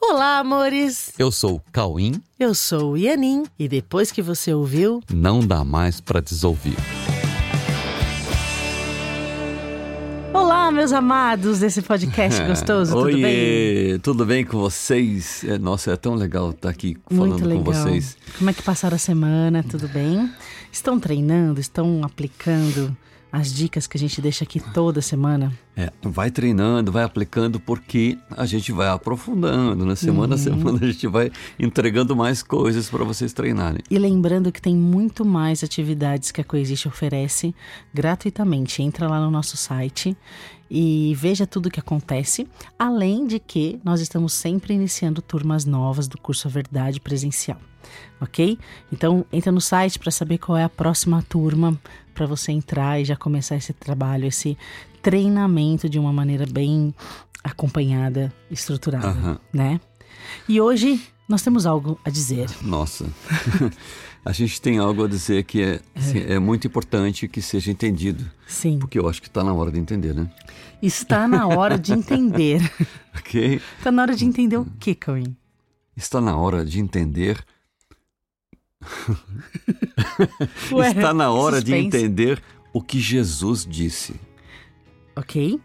Olá, amores! Eu sou o Cauim. Eu sou o Ianin e depois que você ouviu, não dá mais para desouvir. Olá, meus amados desse podcast gostoso, tudo Oiê, bem? tudo bem com vocês? É, nossa, é tão legal estar aqui falando Muito legal. com vocês. Como é que passaram a semana? Tudo bem? Estão treinando? Estão aplicando as dicas que a gente deixa aqui toda semana? É, vai treinando, vai aplicando, porque a gente vai aprofundando. Na semana Uhum. a semana a gente vai entregando mais coisas para vocês treinarem. E lembrando que tem muito mais atividades que a Coexiste oferece gratuitamente. Entra lá no nosso site e veja tudo o que acontece. Além de que nós estamos sempre iniciando turmas novas do curso A Verdade presencial. Ok? Então entra no site para saber qual é a próxima turma para você entrar e já começar esse trabalho, esse treinamento de uma maneira bem acompanhada, estruturada, né? E hoje nós temos algo a dizer. Nossa, a gente tem algo a dizer que é, assim, é muito importante que seja entendido. Sim. Porque eu acho que está na hora de entender, né? Está na hora de entender. Ok? Está na hora de entender o que, Cauim? Está na hora de entender. Ué, Está na hora de suspense. entender o que Jesus disse. Ok?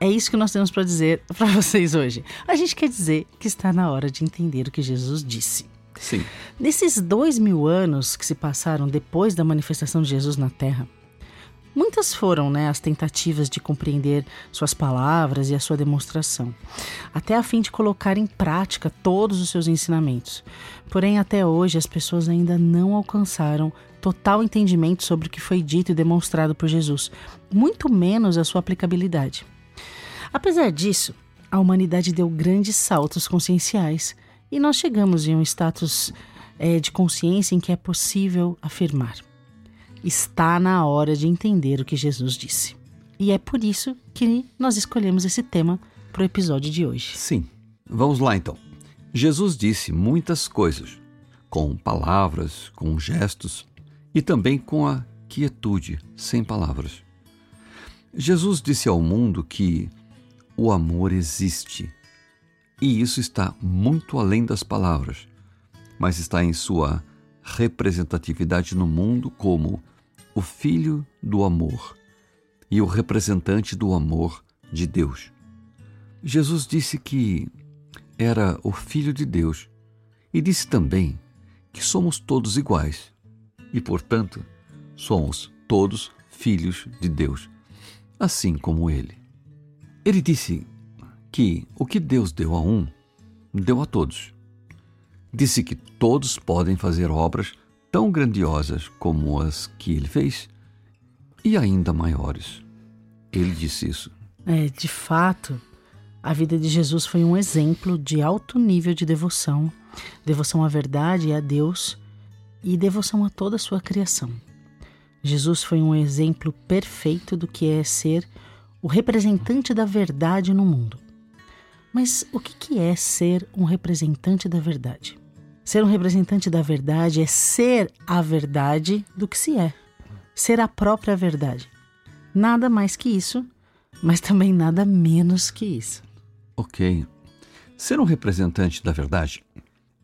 É isso que nós temos para dizer para vocês hoje. A gente quer dizer que está na hora de entender o que Jesus disse. Sim. Nesses dois mil anos que se passaram depois da manifestação de Jesus na Terra, muitas foram né, as tentativas de compreender suas palavras e a sua demonstração, até a fim de colocar em prática todos os seus ensinamentos. Porém, até hoje, as pessoas ainda não alcançaram total entendimento sobre o que foi dito e demonstrado por Jesus, muito menos a sua aplicabilidade. Apesar disso, a humanidade deu grandes saltos conscienciais e nós chegamos em um status eh, de consciência em que é possível afirmar: está na hora de entender o que Jesus disse. E é por isso que nós escolhemos esse tema para o episódio de hoje. Sim. Vamos lá então. Jesus disse muitas coisas, com palavras, com gestos e também com a quietude, sem palavras. Jesus disse ao mundo que o amor existe. E isso está muito além das palavras, mas está em sua representatividade no mundo como o Filho do amor e o representante do amor de Deus. Jesus disse que era o Filho de Deus e disse também que somos todos iguais e, portanto, somos todos filhos de Deus, assim como Ele. Ele disse que o que Deus deu a um, deu a todos. Disse que todos podem fazer obras tão grandiosas como as que ele fez e ainda maiores. Ele disse isso. É, de fato, a vida de Jesus foi um exemplo de alto nível de devoção, devoção à verdade e a Deus e devoção a toda a sua criação. Jesus foi um exemplo perfeito do que é ser o representante da verdade no mundo. Mas o que é ser um representante da verdade? Ser um representante da verdade é ser a verdade do que se é, ser a própria verdade. Nada mais que isso, mas também nada menos que isso. Ok. Ser um representante da verdade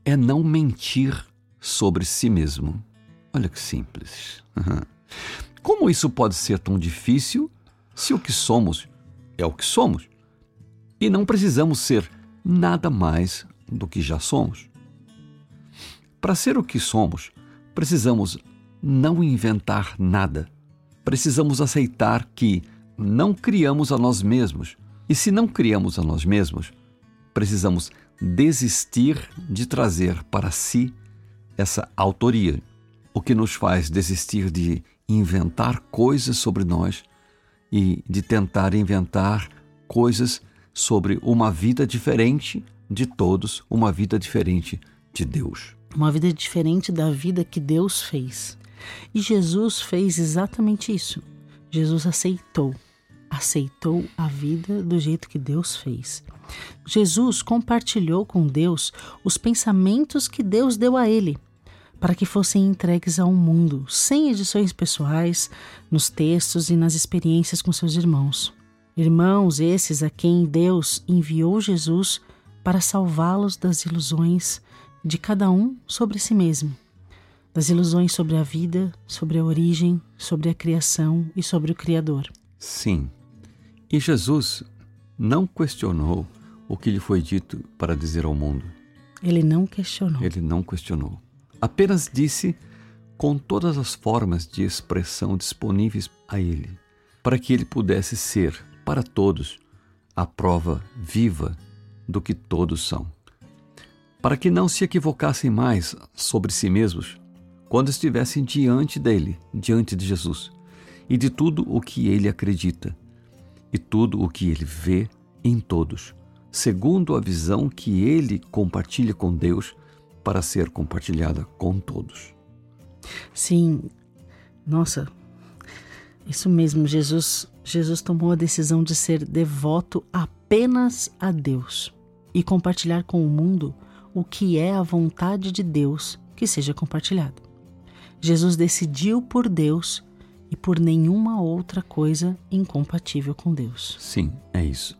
é não mentir sobre si mesmo. Olha que simples. Como isso pode ser tão difícil se o que somos é o que somos? E não precisamos ser nada mais do que já somos. Para ser o que somos, precisamos não inventar nada. Precisamos aceitar que não criamos a nós mesmos. E se não criamos a nós mesmos, precisamos desistir de trazer para si essa autoria, o que nos faz desistir de inventar coisas sobre nós e de tentar inventar coisas sobre uma vida diferente de todos, uma vida diferente de Deus. Uma vida diferente da vida que Deus fez. E Jesus fez exatamente isso. Jesus aceitou. Aceitou a vida do jeito que Deus fez. Jesus compartilhou com Deus os pensamentos que Deus deu a ele, para que fossem entregues ao mundo, sem edições pessoais, nos textos e nas experiências com seus irmãos. Irmãos esses a quem Deus enviou Jesus para salvá-los das ilusões de cada um sobre si mesmo, das ilusões sobre a vida, sobre a origem, sobre a criação e sobre o Criador. Sim. E Jesus não questionou o que lhe foi dito para dizer ao mundo. Ele não questionou. Ele não questionou. Apenas disse com todas as formas de expressão disponíveis a ele, para que ele pudesse ser, para todos, a prova viva do que todos são. Para que não se equivocassem mais sobre si mesmos quando estivessem diante dele, diante de Jesus, e de tudo o que ele acredita, e tudo o que ele vê em todos, segundo a visão que ele compartilha com Deus para ser compartilhada com todos. Sim, nossa, isso mesmo, Jesus, Jesus tomou a decisão de ser devoto apenas a Deus e compartilhar com o mundo o que é a vontade de Deus que seja compartilhado. Jesus decidiu por Deus e por nenhuma outra coisa incompatível com Deus. Sim, é isso.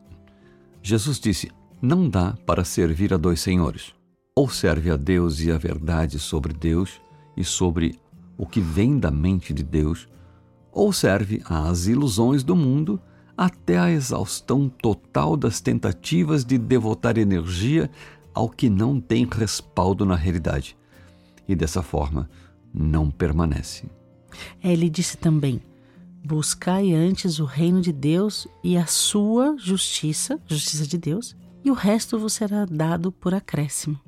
Jesus disse: Não dá para servir a dois senhores. Ou serve a Deus e a verdade sobre Deus e sobre o que vem da mente de Deus, ou serve às ilusões do mundo até a exaustão total das tentativas de devotar energia ao que não tem respaldo na realidade. E dessa forma, não permanece. É, ele disse também: Buscai antes o reino de Deus e a sua justiça, justiça de Deus, e o resto vos será dado por acréscimo.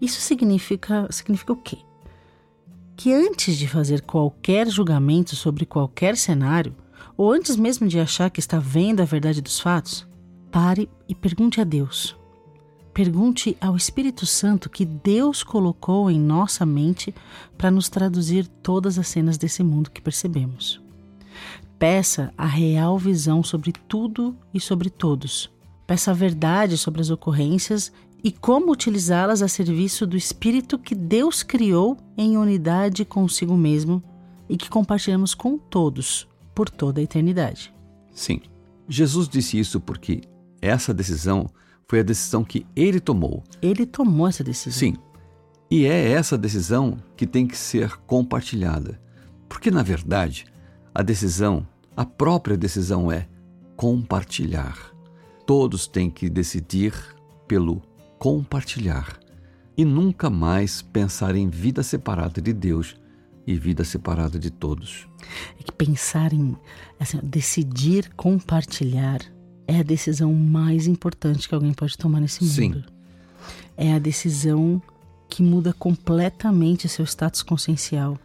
Isso significa, significa o quê? Que antes de fazer qualquer julgamento sobre qualquer cenário, ou antes mesmo de achar que está vendo a verdade dos fatos, pare e pergunte a Deus: Pergunte ao Espírito Santo que Deus colocou em nossa mente para nos traduzir todas as cenas desse mundo que percebemos. Peça a real visão sobre tudo e sobre todos. Peça a verdade sobre as ocorrências e como utilizá-las a serviço do Espírito que Deus criou em unidade consigo mesmo e que compartilhamos com todos por toda a eternidade. Sim, Jesus disse isso porque essa decisão foi a decisão que ele tomou. Ele tomou essa decisão. Sim. E é essa decisão que tem que ser compartilhada. Porque, na verdade, a decisão, a própria decisão é compartilhar. Todos têm que decidir pelo compartilhar e nunca mais pensar em vida separada de Deus e vida separada de todos. É que pensar em assim, decidir compartilhar é a decisão mais importante que alguém pode tomar nesse mundo. Sim. É a decisão que muda completamente seu status consciencial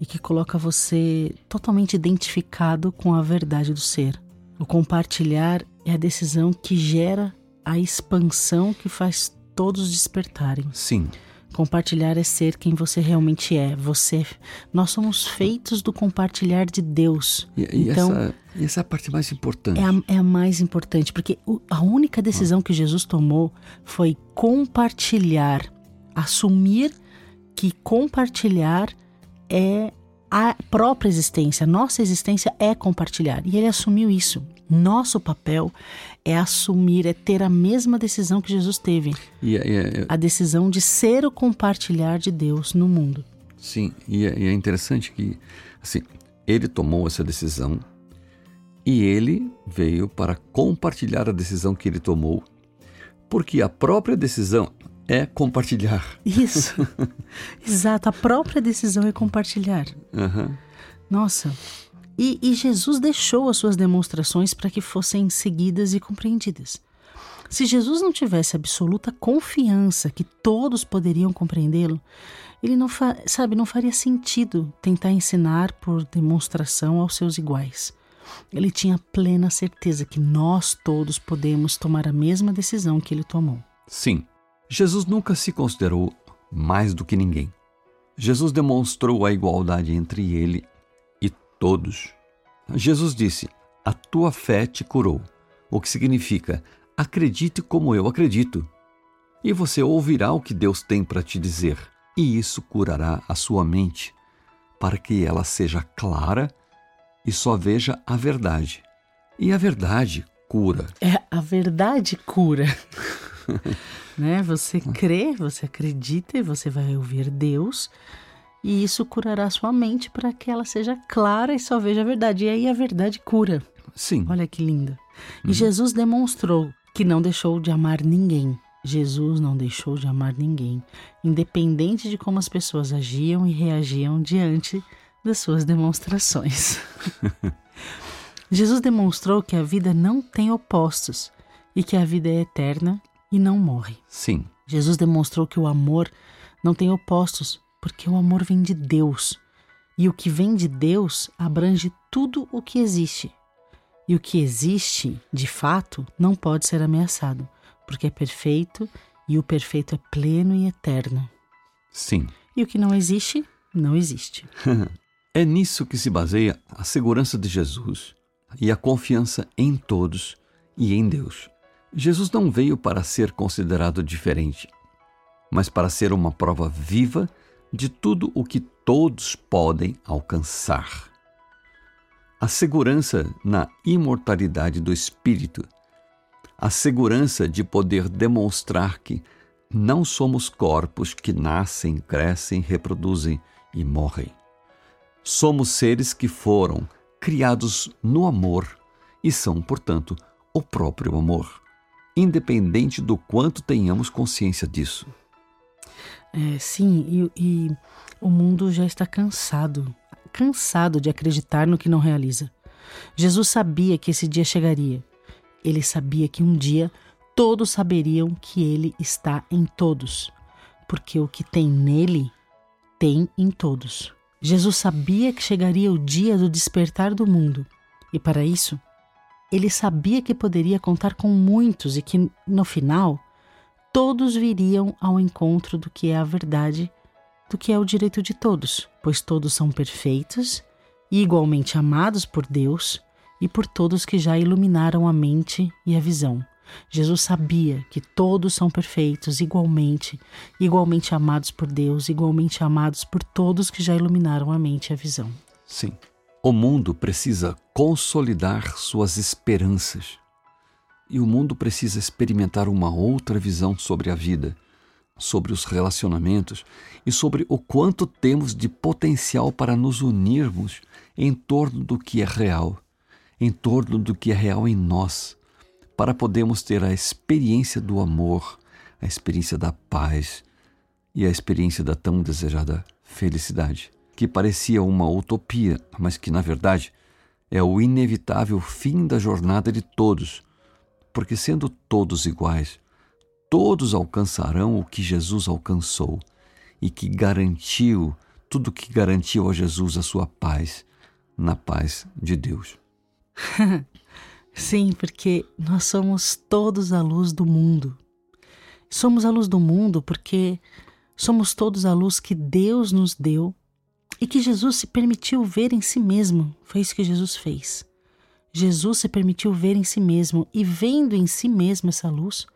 e que coloca você totalmente identificado com a verdade do ser. O compartilhar é a decisão que gera a expansão que faz todos despertarem. Sim. Compartilhar é ser quem você realmente é. Você, nós somos feitos do compartilhar de Deus. E, e então, essa, essa, é a parte mais importante. É a, é a mais importante, porque o, a única decisão ah. que Jesus tomou foi compartilhar, assumir que compartilhar é a própria existência, nossa existência é compartilhar. E ele assumiu isso. Nosso papel é assumir, é ter a mesma decisão que Jesus teve. Yeah, yeah, yeah. A decisão de ser o compartilhar de Deus no mundo. Sim, e é, e é interessante que assim, ele tomou essa decisão e ele veio para compartilhar a decisão que ele tomou, porque a própria decisão é compartilhar. Isso. Exato, a própria decisão é compartilhar. Uhum. Nossa, e, e Jesus deixou as suas demonstrações para que fossem seguidas e compreendidas. Se Jesus não tivesse absoluta confiança que todos poderiam compreendê-lo, ele não sabe, não faria sentido tentar ensinar por demonstração aos seus iguais. Ele tinha plena certeza que nós todos podemos tomar a mesma decisão que ele tomou. Sim, Jesus nunca se considerou mais do que ninguém. Jesus demonstrou a igualdade entre ele todos. Jesus disse: A tua fé te curou, o que significa: acredite como eu acredito. E você ouvirá o que Deus tem para te dizer, e isso curará a sua mente, para que ela seja clara e só veja a verdade. E a verdade cura. É, a verdade cura. né? Você crê, você acredita e você vai ouvir Deus. E isso curará sua mente para que ela seja clara e só veja a verdade. E aí a verdade cura. Sim. Olha que linda. E uhum. Jesus demonstrou que não deixou de amar ninguém. Jesus não deixou de amar ninguém, independente de como as pessoas agiam e reagiam diante das suas demonstrações. Jesus demonstrou que a vida não tem opostos e que a vida é eterna e não morre. Sim. Jesus demonstrou que o amor não tem opostos, porque o amor vem de Deus. E o que vem de Deus abrange tudo o que existe. E o que existe, de fato, não pode ser ameaçado, porque é perfeito e o perfeito é pleno e eterno. Sim. E o que não existe, não existe. é nisso que se baseia a segurança de Jesus e a confiança em todos e em Deus. Jesus não veio para ser considerado diferente, mas para ser uma prova viva de tudo o que todos podem alcançar. A segurança na imortalidade do espírito, a segurança de poder demonstrar que não somos corpos que nascem, crescem, reproduzem e morrem. Somos seres que foram criados no amor e são, portanto, o próprio amor, independente do quanto tenhamos consciência disso. É, sim, e, e o mundo já está cansado cansado de acreditar no que não realiza. Jesus sabia que esse dia chegaria. Ele sabia que um dia todos saberiam que ele está em todos, porque o que tem nele tem em todos. Jesus sabia que chegaria o dia do despertar do mundo, e para isso, ele sabia que poderia contar com muitos e que, no final, todos viriam ao encontro do que é a verdade, do que é o direito de todos, pois todos são perfeitos e igualmente amados por Deus e por todos que já iluminaram a mente e a visão. Jesus sabia que todos são perfeitos igualmente, igualmente amados por Deus, igualmente amados por todos que já iluminaram a mente e a visão. Sim. O mundo precisa consolidar suas esperanças. E o mundo precisa experimentar uma outra visão sobre a vida, sobre os relacionamentos e sobre o quanto temos de potencial para nos unirmos em torno do que é real, em torno do que é real em nós para podermos ter a experiência do amor, a experiência da paz e a experiência da tão desejada felicidade, que parecia uma utopia, mas que na verdade é o inevitável fim da jornada de todos, porque sendo todos iguais, todos alcançarão o que Jesus alcançou e que garantiu tudo que garantiu a Jesus a sua paz, na paz de Deus. Sim, porque nós somos todos a luz do mundo. Somos a luz do mundo porque somos todos a luz que Deus nos deu e que Jesus se permitiu ver em si mesmo. Foi isso que Jesus fez. Jesus se permitiu ver em si mesmo e, vendo em si mesmo essa luz,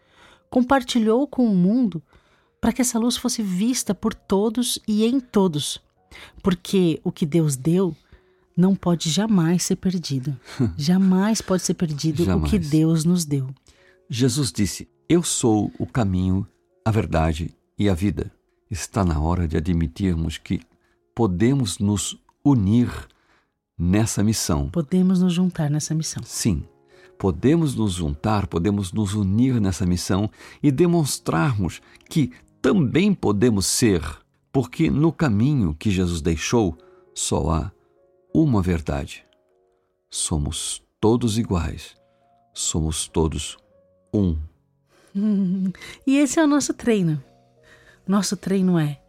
compartilhou com o mundo para que essa luz fosse vista por todos e em todos. Porque o que Deus deu não pode jamais ser perdido. jamais pode ser perdido jamais. o que Deus nos deu. Jesus disse: Eu sou o caminho, a verdade e a vida. Está na hora de admitirmos que podemos nos unir nessa missão. Podemos nos juntar nessa missão. Sim. Podemos nos juntar, podemos nos unir nessa missão e demonstrarmos que também podemos ser, porque no caminho que Jesus deixou só há uma verdade. Somos todos iguais. Somos todos um. e esse é o nosso treino. Nosso treino é: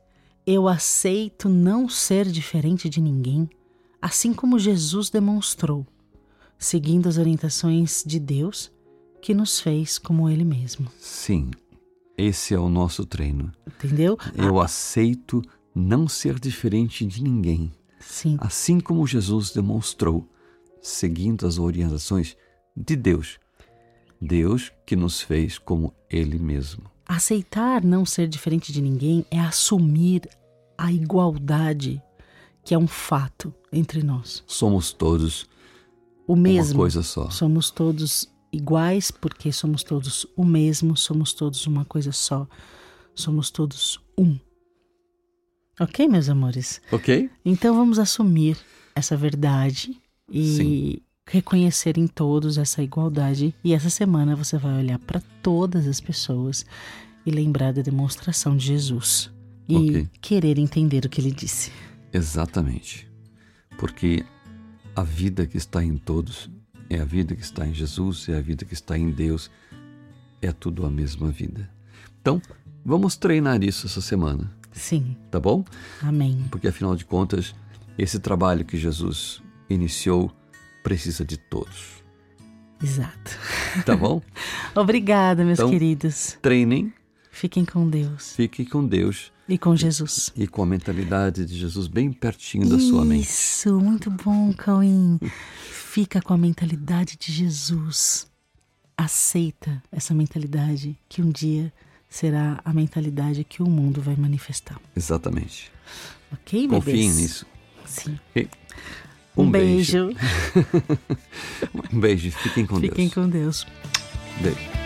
eu aceito não ser diferente de ninguém, assim como Jesus demonstrou, seguindo as orientações de Deus que nos fez como Ele mesmo. Sim, esse é o nosso treino. Entendeu? Eu ah. aceito não ser diferente de ninguém. Sim. Assim como Jesus demonstrou, seguindo as orientações de Deus. Deus que nos fez como Ele mesmo. Aceitar não ser diferente de ninguém é assumir a igualdade, que é um fato entre nós. Somos todos o mesmo. Uma coisa só. Somos todos iguais porque somos todos o mesmo, somos todos uma coisa só, somos todos um. Ok, meus amores? Ok? Então vamos assumir essa verdade e Sim. reconhecer em todos essa igualdade. E essa semana você vai olhar para todas as pessoas e lembrar da demonstração de Jesus e okay. querer entender o que ele disse. Exatamente. Porque a vida que está em todos é a vida que está em Jesus, é a vida que está em Deus, é tudo a mesma vida. Então, vamos treinar isso essa semana. Sim. Tá bom? Amém. Porque afinal de contas, esse trabalho que Jesus iniciou precisa de todos. Exato. Tá bom? Obrigada, meus então, queridos. Treinem. Fiquem com Deus. Fiquem com Deus. E com Jesus. E, e com a mentalidade de Jesus bem pertinho da sua mente. Isso, muito bom, Cauim. Fica com a mentalidade de Jesus. Aceita essa mentalidade que um dia será a mentalidade que o mundo vai manifestar. Exatamente. Ok, Confiem nisso. Sim. Um, um, beijo. beijo. um beijo. Fiquem com Fiquem Deus. Fiquem com Deus. Beijo.